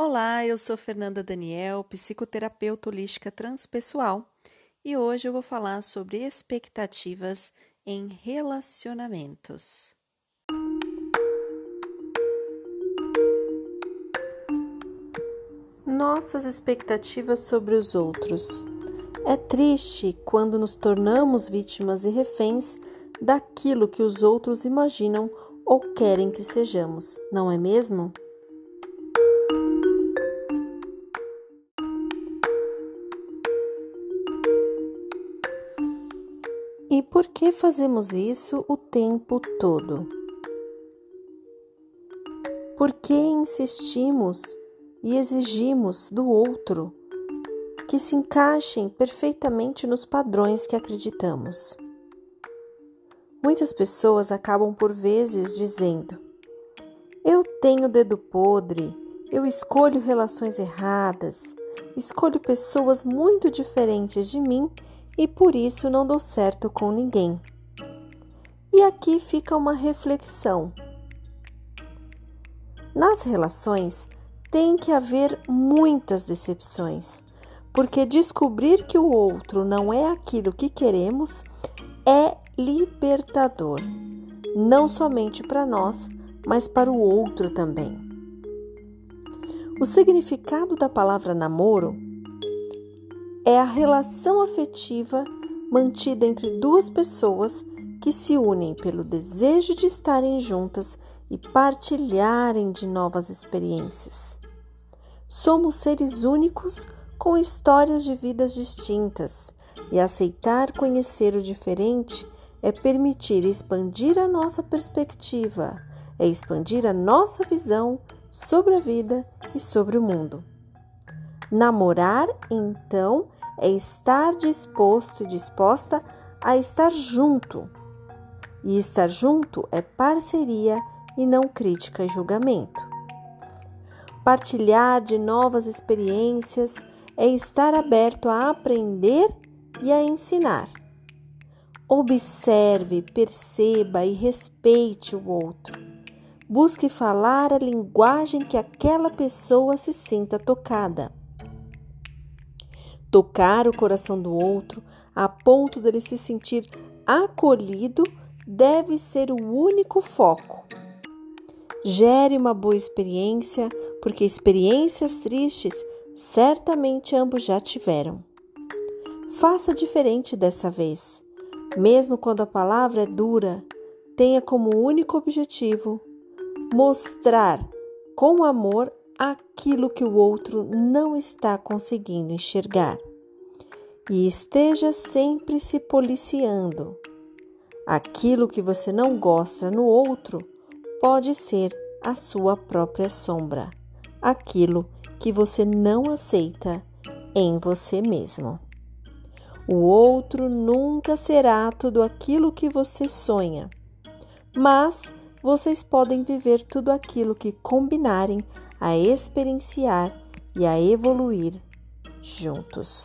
Olá, eu sou Fernanda Daniel, psicoterapeuta holística transpessoal, e hoje eu vou falar sobre expectativas em relacionamentos. Nossas expectativas sobre os outros. É triste quando nos tornamos vítimas e reféns daquilo que os outros imaginam ou querem que sejamos, não é mesmo? E por que fazemos isso o tempo todo? Por que insistimos e exigimos do outro que se encaixem perfeitamente nos padrões que acreditamos? Muitas pessoas acabam por vezes dizendo: Eu tenho dedo podre, eu escolho relações erradas, escolho pessoas muito diferentes de mim e por isso não dou certo com ninguém. E aqui fica uma reflexão. Nas relações tem que haver muitas decepções, porque descobrir que o outro não é aquilo que queremos é libertador, não somente para nós, mas para o outro também. O significado da palavra namoro é a relação afetiva mantida entre duas pessoas que se unem pelo desejo de estarem juntas e partilharem de novas experiências. Somos seres únicos com histórias de vidas distintas e aceitar conhecer o diferente é permitir expandir a nossa perspectiva, é expandir a nossa visão sobre a vida e sobre o mundo. Namorar, então, é estar disposto e disposta a estar junto. E estar junto é parceria e não crítica e julgamento. Partilhar de novas experiências é estar aberto a aprender e a ensinar. Observe, perceba e respeite o outro. Busque falar a linguagem que aquela pessoa se sinta tocada. Tocar o coração do outro a ponto dele se sentir acolhido deve ser o único foco. Gere uma boa experiência, porque experiências tristes certamente ambos já tiveram. Faça diferente dessa vez. Mesmo quando a palavra é dura, tenha como único objetivo mostrar com amor aquilo que o outro não está conseguindo enxergar. E esteja sempre se policiando. Aquilo que você não gosta no outro pode ser a sua própria sombra, aquilo que você não aceita em você mesmo. O outro nunca será tudo aquilo que você sonha, mas vocês podem viver tudo aquilo que combinarem a experienciar e a evoluir juntos.